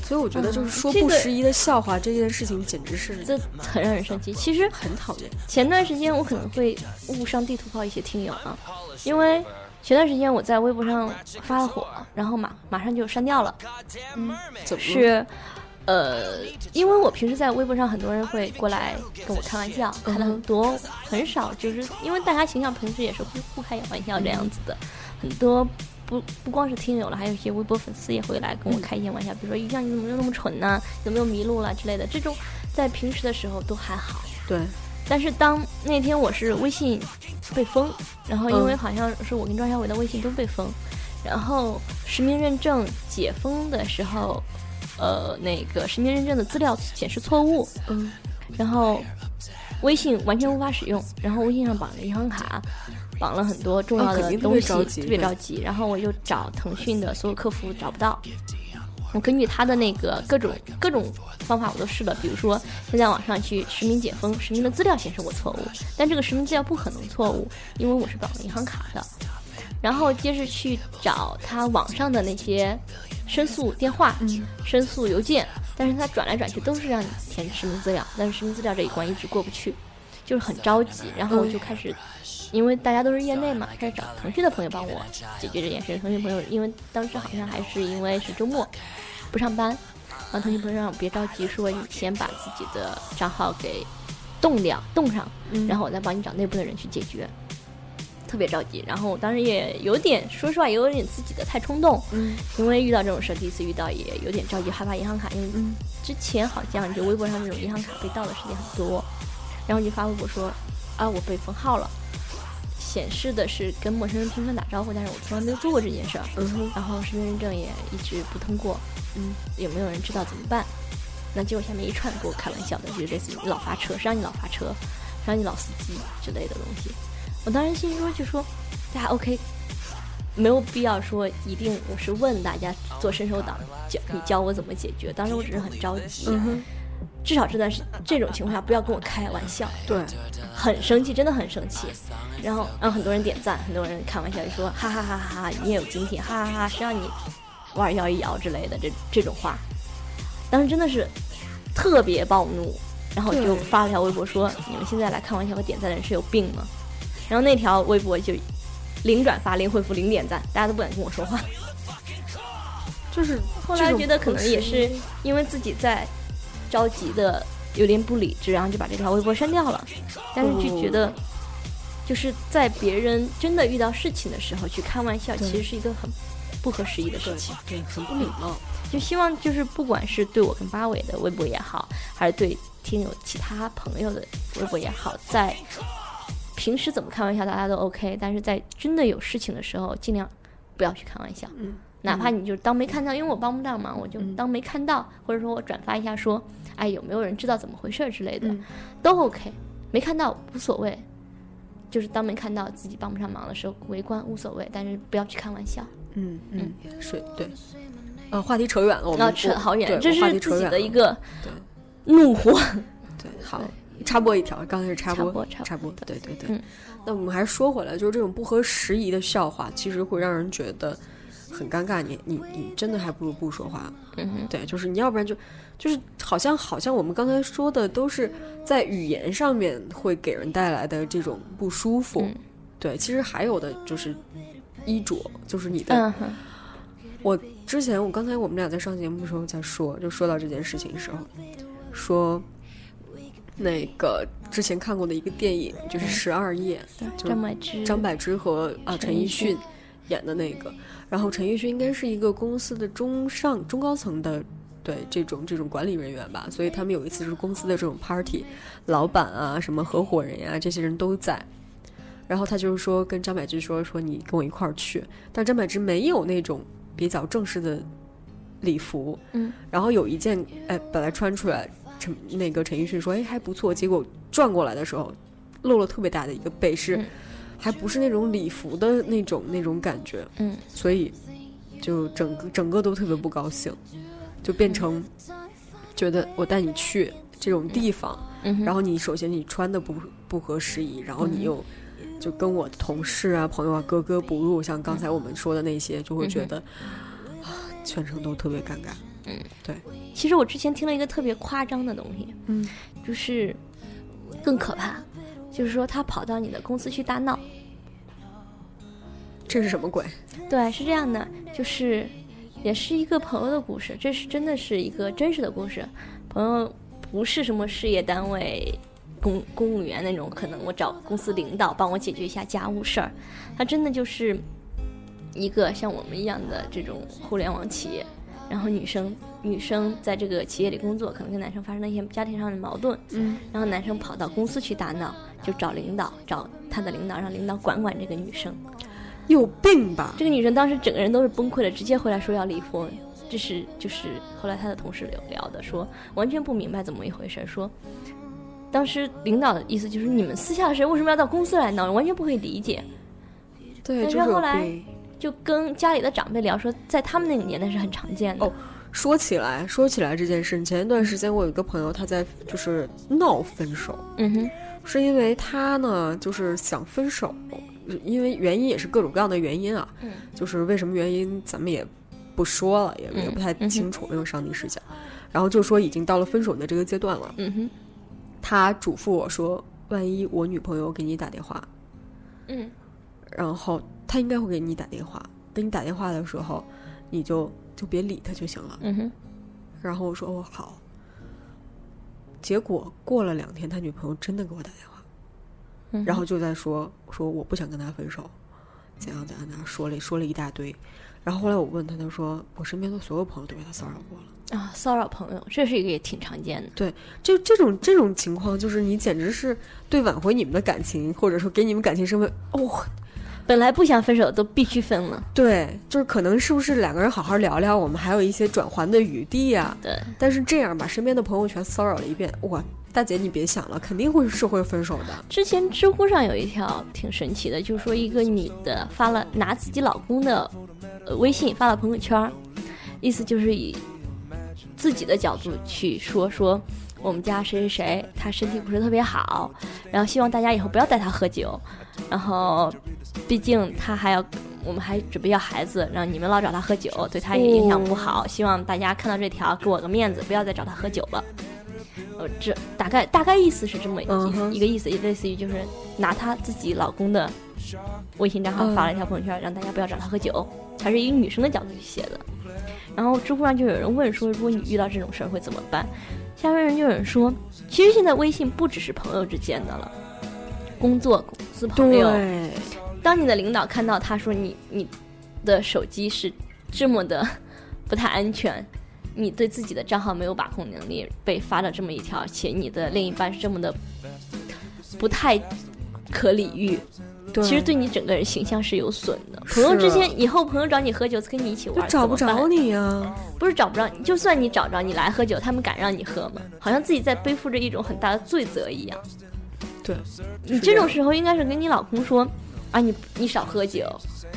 所以我觉得就是说不适宜的笑话这件事情，简直是这很让人生气。其实很讨厌。前段时间我可能会误伤地图炮一些听友啊，因为前段时间我在微博上发了火，然后马马上就删掉了。怎么是，呃，因为我平时在微博上很多人会过来跟我开玩笑，开了很多，很少就是因为大家形象平时也是互互开玩笑这样子的，很多。不不光是听友了，还有一些微博粉丝也会来跟我开一些玩笑，比如说一酱你怎么又那么蠢呢、有没有迷路了之类的，这种在平时的时候都还好。对，但是当那天我是微信被封，然后因为嗯。好像是我跟庄小伟的微信都被封，然后实名认证解封的时候，呃，那个实名认证的资料显示错误，嗯，然后微信完全无法使用，然后微信上绑着银行卡，绑了很多重要的东西，特别着急。然后我就找腾讯的所有客服找不到，我根据他的那个各种各种方法我都试了，比如说先在网上去实名解封，实名的资料显示我错误，但这个实名资料不可能错误，因为我是绑了银行卡的。然后接着去找他网上的那些申诉电话、申诉邮件，但是他转来转去都是让你填实名资料，但是实名资料这一关一直过不去，就是很着急。然后我就开始，因为大家都是业内嘛，开始找腾讯的朋友帮我解决这件事。腾讯朋友因为当时好像还是因为是周末，不上班，然后腾讯朋友让我别着急，说你先把自己的账号给冻掉、冻上，然后我再帮你找内部的人去解决。特别着急，然后我当时也有点，说实话，也有点自己的太冲动，嗯因为遇到这种事，第一次遇到也有点着急，害怕银行卡，因为嗯之前好像就微博上那种银行卡被盗的事情很多，然后就发微博说啊我被封号了，显示的是跟陌生人频繁打招呼，但是我从来没有做过这件事儿，嗯哼。然后身份认证也一直不通过，嗯，有没有人知道怎么办？那结果下面一串给我开玩笑的，就是类似于你老发车，谁让你老发车，谁让你老司机之类的东西。我当时心说就说，大家 OK，没有必要说一定我是问大家做伸手党，教你教我怎么解决。当时我只是很着急，至少这段是这种情况下不要跟我开玩笑，对，很生气，真的很生气。然后让很多人点赞，很多人开玩笑就说哈哈哈哈哈，你也有今天，哈哈哈，谁让你玩摇一摇之类的这这种话。当时真的是特别暴怒，然后就发了条微博说：“你们现在来开玩笑和点赞的人是有病吗？”然后那条微博就零转发、零回复、零点赞，大家都不敢跟我说话。就是后来觉得可能也是因为自己在着急的有点不理智，然后就把这条微博删掉了。但是就觉得，就是在别人真的遇到事情的时候去开玩笑，其实是一个很不合时宜的事情。对，很不礼貌。就希望就是不管是对我跟八尾的微博也好，还是对听友其他朋友的微博也好，在平时怎么开玩笑大家都 OK，但是在真的有事情的时候，尽量不要去开玩笑。嗯，哪怕你就当没看到，因为我帮不上忙，我就嗯当没看到，或者说我转发一下说，哎，有没有人知道怎么回事儿之类的，嗯都 OK，没看到无所谓，就是当没看到自己帮不上忙的时候围观无所谓，但是不要去开玩笑。嗯嗯，是对。呃，话题扯远了，我们啊，扯好远，这是自己的一个 怒火。对，好，插播一条，刚才是插播插播对对对。嗯那我们还是说回来，就是这种不合时宜的笑话，其实会让人觉得很尴尬。你你你真的还不如不说话。嗯哼，对，就是你要不然就就是好像好像我们刚才说的都是在语言上面会给人带来的这种不舒服。嗯对，其实还有的就是衣着，就是你的嗯，我之前我刚才我们俩在上节目的时候在说，就说到这件事情的时候，说那个之前看过的一个电影，就是《十二夜》，就是张柏芝，张柏芝和啊陈奕迅演的那个。然后陈奕迅应该是一个公司的中上中高层的。对这种这种管理人员吧，所以他们有一次是公司的这种 party，老板啊、什么合伙人呀、这些人都在。然后他就是说跟张柏芝说说你跟我一块儿去，但张柏芝没有那种比较正式的礼服，嗯，然后有一件哎本来穿出来，陈那个陈奕迅说哎还不错，结果转过来的时候露了特别大的一个背，是、嗯还不是那种礼服的那种那种感觉，嗯。所以就整个整个都特别不高兴，就变成觉得我带你去这种地方，嗯，然后你首先你穿的不不合时宜，然后你又就跟我的同事啊朋友啊格格不入，像刚才我们说的那些，就会觉得、啊全程都特别尴尬。嗯，对，其实我之前听了一个特别夸张的东西，嗯，就是更可怕，就是说他跑到你的公司去大闹。这是什么鬼？对，是这样的，就是也是一个朋友的故事，这是真的是一个真实的故事。朋友不是什么事业单位公公务员那种，可能我找公司领导帮我解决一下家务事儿，他真的就是一个像我们一样的这种互联网企业。然后女生女生在这个企业里工作，可能跟男生发生了一些家庭上的矛盾，嗯，然后男生跑到公司去大闹，就找领导，找他的领导，让领导管管这个女生。有病吧？这个女生当时整个人都是崩溃的，直接回来说要离婚。这是就是后来他的同事聊聊的，说完全不明白怎么一回事，说当时领导的意思就是你们私下的事为什么要到公司来闹，完全不可以理解。对，但就是后来病。就跟家里的长辈聊说，在他们那个年代是很常见的。哦说起来，说起来这件事，前一段时间我有一个朋友，他在就是闹分手，嗯哼，是因为他呢就是想分手，因为原因也是各种各样的原因啊，嗯。就是为什么原因咱们也不说了，也嗯也不太清楚，没有上帝视角。然后就说已经到了分手的这个阶段了，嗯哼，他嘱咐我说，万一我女朋友给你打电话，嗯。然后他应该会给你打电话，给你打电话的时候，你就就别理他就行了。嗯哼，然后我说哦好。结果过了两天，他女朋友真的给我打电话，嗯然后就在说说我不想跟他分手，怎样怎样怎样，说了说了一大堆。然后后来我问他，他说我身边的所有朋友都被他骚扰过了。啊，骚扰朋友，这是一个也挺常见的。对就这种这种情况，就是你简直是对挽回你们的感情，或者说给你们感情升温，哦，本来不想分手，都必须分了。对，就是可能是不是两个人好好聊聊，我们还有一些转还的余地呀、对，但是这样把身边的朋友全骚扰了一遍，哇，大姐你别想了，肯定会是会分手的。之前知乎上有一条挺神奇的，就是说一个女的发了拿自己老公的呃微信发了朋友圈，意思就是以自己的角度去说说我们家谁谁谁他身体不是特别好，然后希望大家以后不要带他喝酒，然后毕竟他还要。我们还准备要孩子，然后你们老找他喝酒，对他也影响不好。希望大家看到这条，给我个面子，不要再找他喝酒了。呃，这大概大概意思是这么一、嗯一个意思，也类似于就是拿她自己老公的微信账号发了一条朋友圈，让大家不要找他喝酒，还是一个女生的角度去写的。然后知乎上就有人问说，如果你遇到这种事儿会怎么办？下面人就有人说，其实现在微信不只是朋友之间的了，工作、公司朋友，当你的领导看到他说你你的手机是这么的 不太安全，你对自己的账号没有把控能力，被发了这么一条，且你的另一半是这么的不太可理喻，对其实对你整个人形象是有损的。朋友之间，以后朋友找你喝酒，跟你一起玩，就找不着你呀、不是找不着你，就算你找着你来喝酒，他们敢让你喝吗？好像自己在背负着一种很大的罪责一样。对，你这种时候应该是跟你老公说啊，你你少喝酒，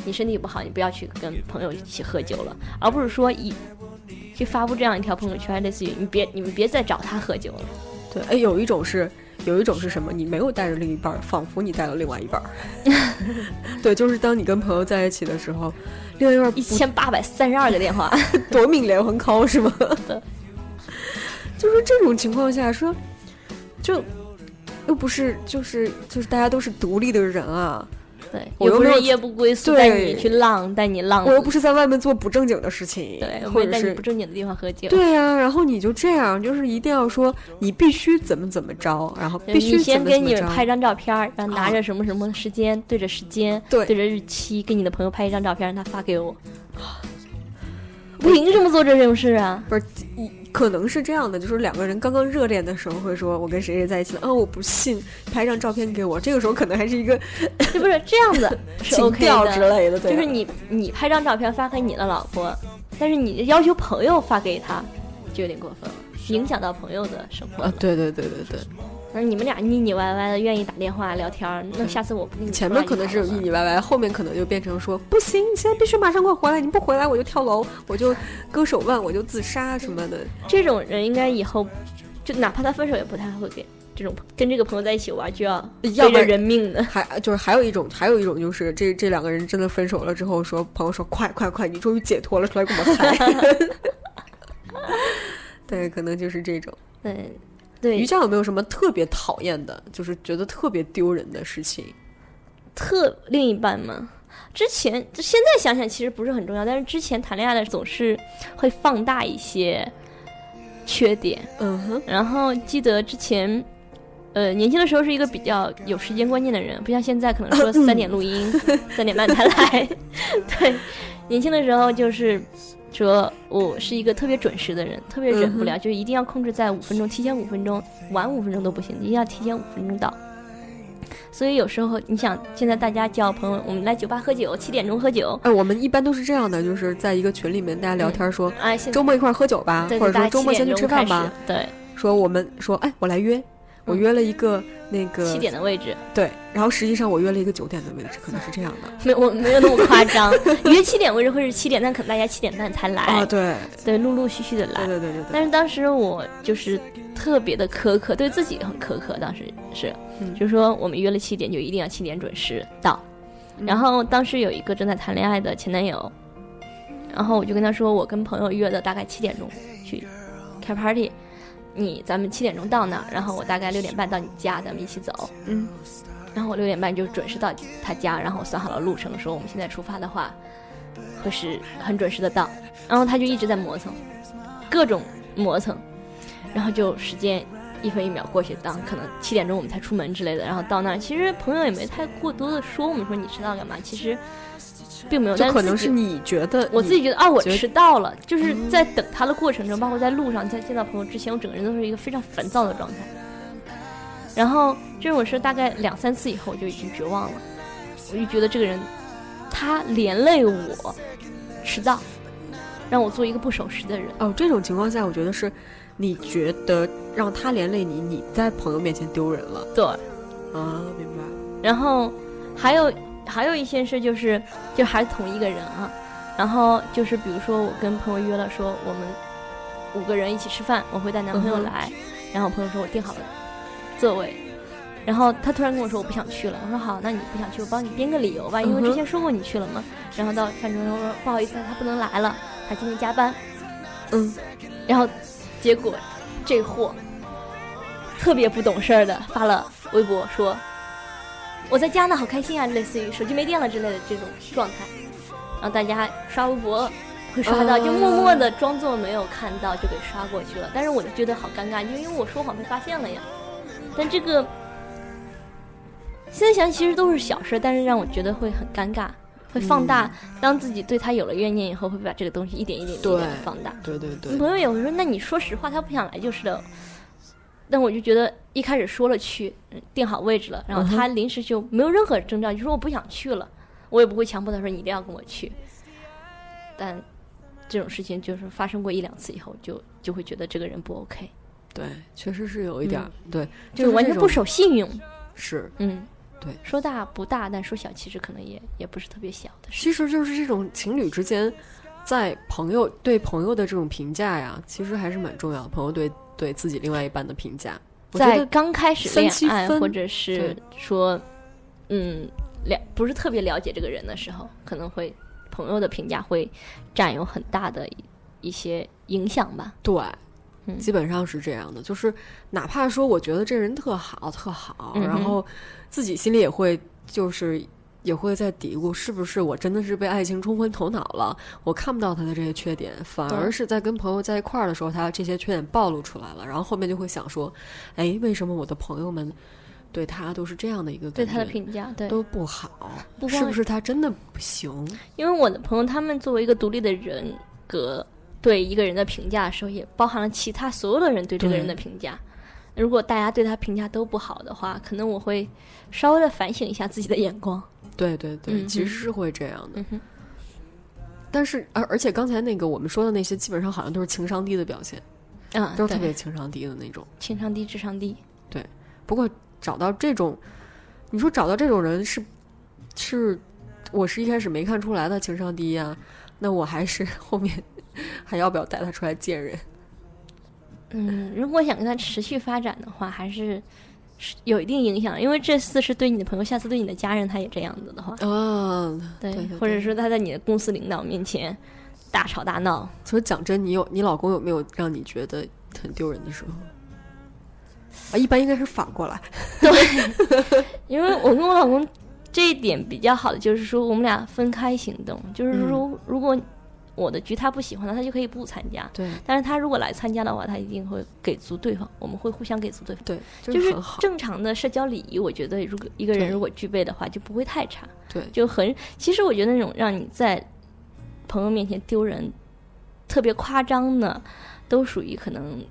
你身体不好，你不要去跟朋友一起喝酒了，而不是说以去发布这样一条朋友圈，类似于你别你们别再找他喝酒了。对，哎，有一种是，有一种是什么？你没有带着另一半儿，仿佛你带了另外一半儿。对，就是当你跟朋友在一起的时候，另外一半儿一千八百三十二个电话，夺命连环 call 是吗？对，就是这种情况下说，就又不是，就是就是大家都是独立的人啊，对，我又不是夜不归宿，带你去浪，带你浪，我又不是在外面做不正经的事情，对，我或者是带你不正经的地方喝酒。对呀、然后你就这样，就是一定要说你必须怎么怎么着，然后必须你先怎么怎么着。给你们拍张照片，然后拿啊着什么什么时间，对着时间，对对着日期，给你的朋友拍一张照片，让他发给我。凭什么做这种事啊？不是，一可能是这样的，就是两个人刚刚热恋的时候会说，我跟谁谁在一起了，啊，我不信，拍张照片给我。这个时候可能还是一个是 不是这样子是情 OK 调之的，类的，对，就是你你拍张照片发给你的老婆，但是你要求朋友发给他，就有点过分了，影响到朋友的生活对对对对对，而你们俩腻腻歪歪的，愿意打电话聊天儿，那下次我不跟你前面可能是腻腻歪歪，后面可能就变成说不行，你现在必须马上给我回来，你不回来我就跳楼，我就割手腕，我就自杀什么的。这种人应该以后就哪怕他分手也不太会给这种跟这个朋友在一起玩就要要不然人命的。还就是还有一种，还有一种就是这这两个人真的分手了之后，说朋友说快快快，你终于解脱了，出来跟我们嗨。对，可能就是这种。对对瑜伽有没有什么特别讨厌的，就是觉得特别丢人的事情？特另一半嘛，之前就现在想想其实不是很重要，但是之前谈恋爱的总是会放大一些缺点。嗯哼，然后记得之前，呃，年轻的时候是一个比较有时间观念的人，不像现在可能说三点录音，三点半才来。对，年轻的时候就是说我是一个特别准时的人，特别忍不了，就是一定要控制在五分钟，提前五分钟，晚五分钟都不行，一定要提前五分钟到。所以有时候你想，现在大家叫朋友，我们来酒吧喝酒，七点钟喝酒，哎，我们一般都是这样的，就是在一个群里面大家聊天说。哎，周末一块儿喝酒吧，或者说周末先去7点钟开吃饭吧。对，说我们说，哎，我来约，我嗯约了一个那个七点的位置，对，然后实际上我约了一个九点的位置，可能是这样的。没有我没有那么夸张，约七点位置会是七点，但可能大家七点半才来，啊，对，对，陆陆续续的来对。对对对对，但是当时我就是特别的苛刻，对自己很苛刻。当时是，嗯就是说我们约了七点，就一定要七点准时到。嗯然后当时有一个正在谈恋爱的前男友，然后我就跟他说，我跟朋友约的大概七点钟去开 party，你咱们七点钟到那儿，然后我大概六点半到你家，咱们一起走。嗯，然后我六点半就准时到他家，然后我算好了路程，说我们现在出发的话，会是很准时的到。然后他就一直在磨蹭，各种磨蹭，然后就时间一分一秒过去，当可能七点钟我们才出门之类的，然后到那儿，其实朋友也没太过多的说我们说你迟到干嘛，其实并没有，就可能是你觉得我自己觉得啊，我迟到了，就是在等他的过程中，包括在路上，在见到朋友之前，我整个人都是一个非常烦躁的状态。然后这种事大概两三次以后，我就已经绝望了，我就觉得这个人他连累我迟到，让我做一个不守时的人。哦，这种情况下，我觉得是你觉得让他连累你，你在朋友面前丢人了对，啊，明白？然后还有还有一些事就是，就还是同一个人啊。然后就是比如说，我跟朋友约了说我们五个人一起吃饭，我会带男朋友来。然后我朋友说我订好了座位，然后他突然跟我说我不想去了。我说好，那你不想去，我帮你编个理由吧，因为之前说过你去了嘛。然后到饭桌上说不好意思，他不能来了，他今天加班。嗯，然后结果这货特别不懂事儿的发了微博说我在家呢，好开心啊，类似于手机没电了之类的这种状态。然后大家刷微博会刷到，啊就默默的装作没有看到，就给刷过去了。但是我就觉得好尴尬，就因为我说谎被发现了呀。但这个现在想其实都是小事，但是让我觉得会很尴尬，会放大。当自己对他有了怨念以后，会把这个东西一点一点一点放大。对对对，朋友也会说：“那你说实话，他不想来就是的。”但我就觉得一开始说了去，嗯定好位置了，然后他临时就没有任何征兆，就说我不想去了，我也不会强迫他说你一定要跟我去。但这种事情就是发生过一两次以后，就就会觉得这个人不 OK，对，确实是有一点儿，对，就是完全不守信用。是。嗯，对，说大不大，但说小其实可能也也不是特别小的事。其实就是这种情侣之间，在朋友对朋友的这种评价呀，其实还是蛮重要的。朋友对对自己另外一半的评价，在得刚开始三恋爱，或者是说，嗯，了不是特别了解这个人的时候，可能会朋友的评价会占有很大的一一些影响吧。对，嗯基本上是这样的。就是哪怕说我觉得这人特好特好，嗯然后自己心里也会就是。也会在嘀咕，是不是我真的是被爱情冲昏头脑了？我看不到他的这些缺点，反而是在跟朋友在一块儿的时候，他这些缺点暴露出来了。然后后面就会想说，哎，为什么我的朋友们对他都是这样的一个对他的评价，对，都不好？不是不是他真的不行？因为我的朋友他们作为一个独立的人格，对一个人的评价的时候，也包含了其他所有的人对这个人的评价。如果大家对他评价都不好的话，可能我会稍微的反省一下自己的眼光。对对对，嗯其实是会这样的。嗯，但是而而且刚才那个我们说的那些，基本上好像都是情商低的表现，啊，都是特别情商低的那种。情商低，智商低。对不过找到这种，你说找到这种人是是，我是一开始没看出来他情商低呀、那我还是 后面还要不要带他出来见人？嗯，如果想跟他持续发展的话，还是是有一定影响，因为这次是对你的朋友，下次对你的家人，他也这样子的话，啊，对，对对或者说他在你的公司领导面前大吵大闹，所以讲真，你有你老公有没有让你觉得很丢人的时候？啊，一般应该是反过来。对 因为我跟我老公这一点比较好的就是说，我们俩分开行动，就是说，如果我的局他不喜欢的，他就可以不参加。对但是他如果来参加的话，他一定会给足对方，我们会互相给足对方。对，就就是。正常的社交礼仪，我觉得如果一个人如果具备的话，就不会太差。对，就很，其实我觉得那种让你在朋友面前丢人、特别夸张的，都属于可能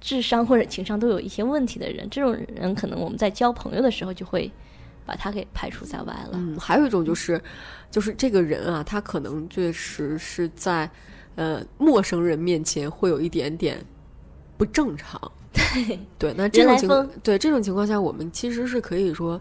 智商或者情商都有一些问题的人。这种人可能我们在交朋友的时候就会把他给排除在外了。嗯，还有一种就是，就是这个人啊，他可能确实是在呃陌生人面前会有一点点不正常。对对，那这种情况，对这种情况下，我们其实是可以说，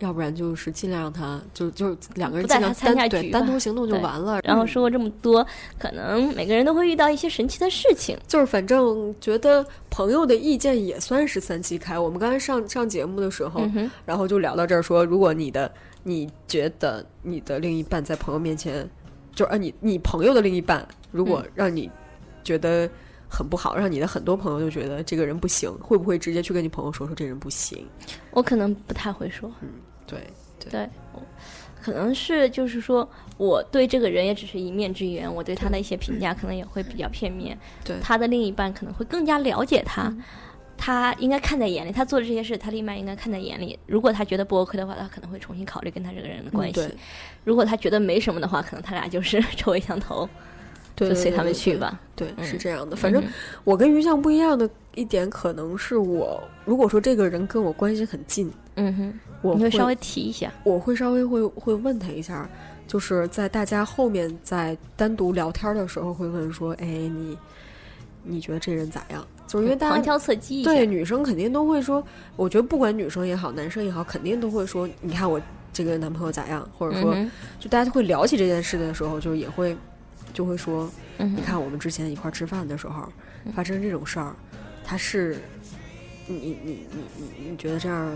要不然就是尽量让他就就两个人尽量单对单独行动就完了。然后嗯说过这么多，可能每个人都会遇到一些神奇的事情。就是反正觉得朋友的意见也算是三七开。我们刚才上上节目的时候，嗯，然后就聊到这儿说，如果你的你觉得你的另一半在朋友面前，就是啊你你朋友的另一半，如果嗯让你觉得很不好，让你的很多朋友就觉得这个人不行，会不会直接去跟你朋友说说这人不行？我可能不太会说。对，对，我可能是就是说，我对这个人也只是一面之缘，我对他的一些评价可能也会比较片面。对他的另一半可能会更加了解他，他应该看在眼里，他做的这些事，他另一半应该看在眼里。如果他觉得不 OK 的话，他可能会重新考虑跟他这个人的关系。对如果他觉得没什么的话，可能他俩就是臭味相投，对，就随他们去。吧。对，是这样的。反正嗯我跟于酱不一样的一点，可能是我如果说这个人跟我关系很近，嗯哼，我你会稍微提一下。我会稍微会会问他一下，就是在大家后面在单独聊天的时候会问说，哎，你你觉得这人咋样？就是因为大家旁敲侧击。对女生肯定都会说，我觉得不管女生也好，男生也好，肯定都会说，你看我这个男朋友咋样，或者说，嗯就大家会聊起这件事的时候，就也会就会说，嗯，你看我们之前一块儿吃饭的时候发生这种事儿，他是你你你你你觉得这样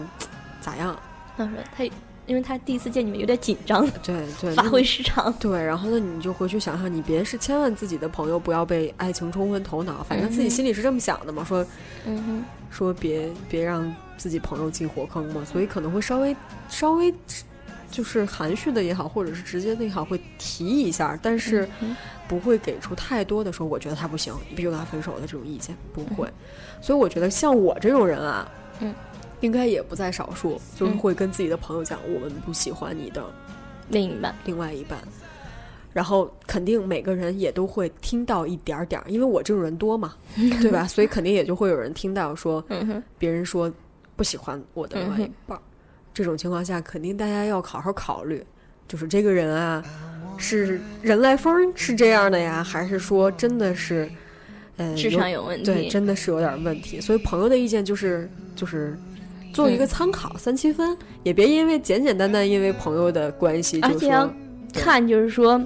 咋样？他说他，因为他第一次见你们有点紧张，对对，发挥失常。对，然后呢，你就回去想想，你别是千万自己的朋友不要被爱情冲昏头脑，反正自己心里是这么想的嘛，说嗯哼，说别别让自己朋友进火坑嘛，所以可能会稍微稍微就是含蓄的也好，或者是直接的也好，会提一下，但是嗯不会给出太多的说我觉得他不行，你必须跟他分手的这种意见，不会。所以我觉得像我这种人啊，嗯，应该也不在少数，就是嗯会跟自己的朋友讲，我们不喜欢你的另一半。另外一半。然后肯定每个人也都会听到一点儿点儿，因为我这种人多嘛，对吧？所以肯定也就会有人听到说，别人说不喜欢我的另外一半，这种情况下，肯定大家要好好考虑，就是这个人啊，是人来疯是这样的呀，还是说真的是，呃，智商有问题。对，真的是有点问题。所以朋友的意见就是就是做一个参考，三七分，也别因为简简单单因为朋友的关系就而且要说看就是说，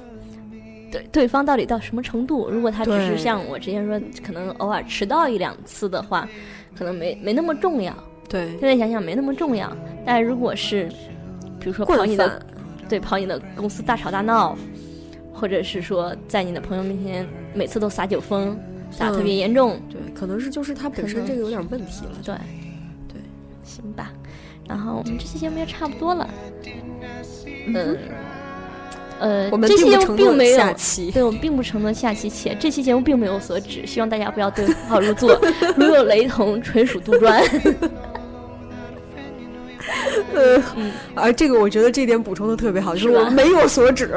对对方到底到什么程度。如果他只是像我之前说，可能偶尔迟到一两次的话，可能没没那么重要。对现在想想没那么重要。但如果是，比如说跑惯你的，对跑你的公司大吵大闹，或者是说在你的朋友面前每次都撒酒疯，撒特别严重，对，可能是就是他本身这个有点问题了。对对，行吧。然后我们这期节目就差不多了，嗯。呃，我们这期节目并没有下期 对我们并不承诺下期且这期节目并没有所指，希望大家不要对号入座，如有雷同，纯属杜撰。嗯，而这个我觉得这点补充的特别好，就是我没有所指，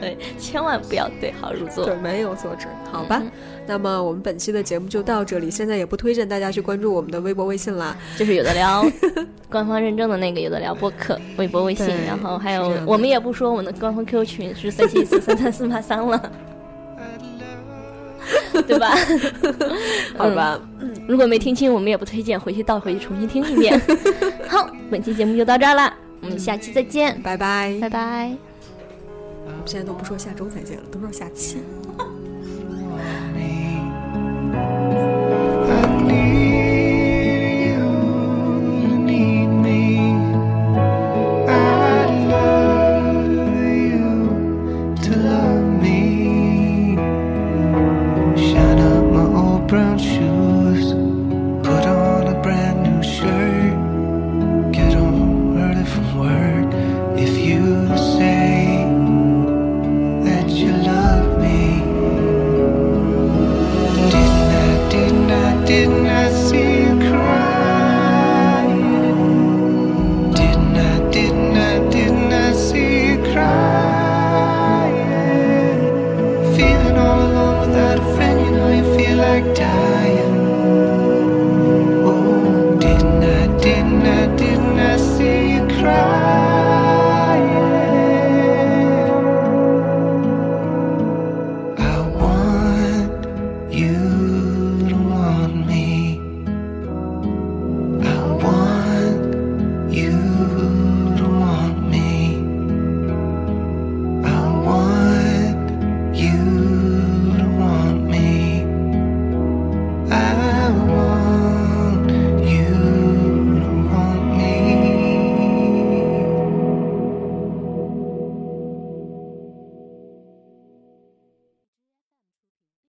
对，千万不要对号入座。对，没有所指，好吧。嗯那么我们本期的节目就到这里，现在也不推荐大家去关注我们的微博、微信啦。就是有的聊 官方认证的那个有的聊播客、微博、微信，然后还有我们也不说我们的官方 QQ 群是三七四三三四八三了，对吧？好吧，嗯如果没听清，我们也不推荐，回去倒回去重新听一遍。好，本期节目就到这儿啦，我们下期再见，拜拜。拜拜。我们现在都不说下周再见了，都说下期。